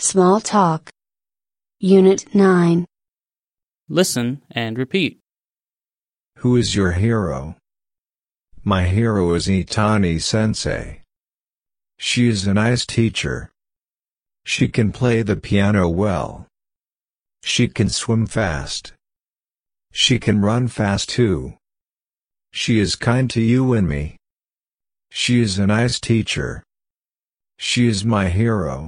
Small Talk. Unit 9. Listen and repeat. Who is your hero? My hero is Itani Sensei. She is a nice teacher. She can play the piano well. She can swim fast. She can run fast too. She is kind to you and me. She is a nice teacher. She is my hero.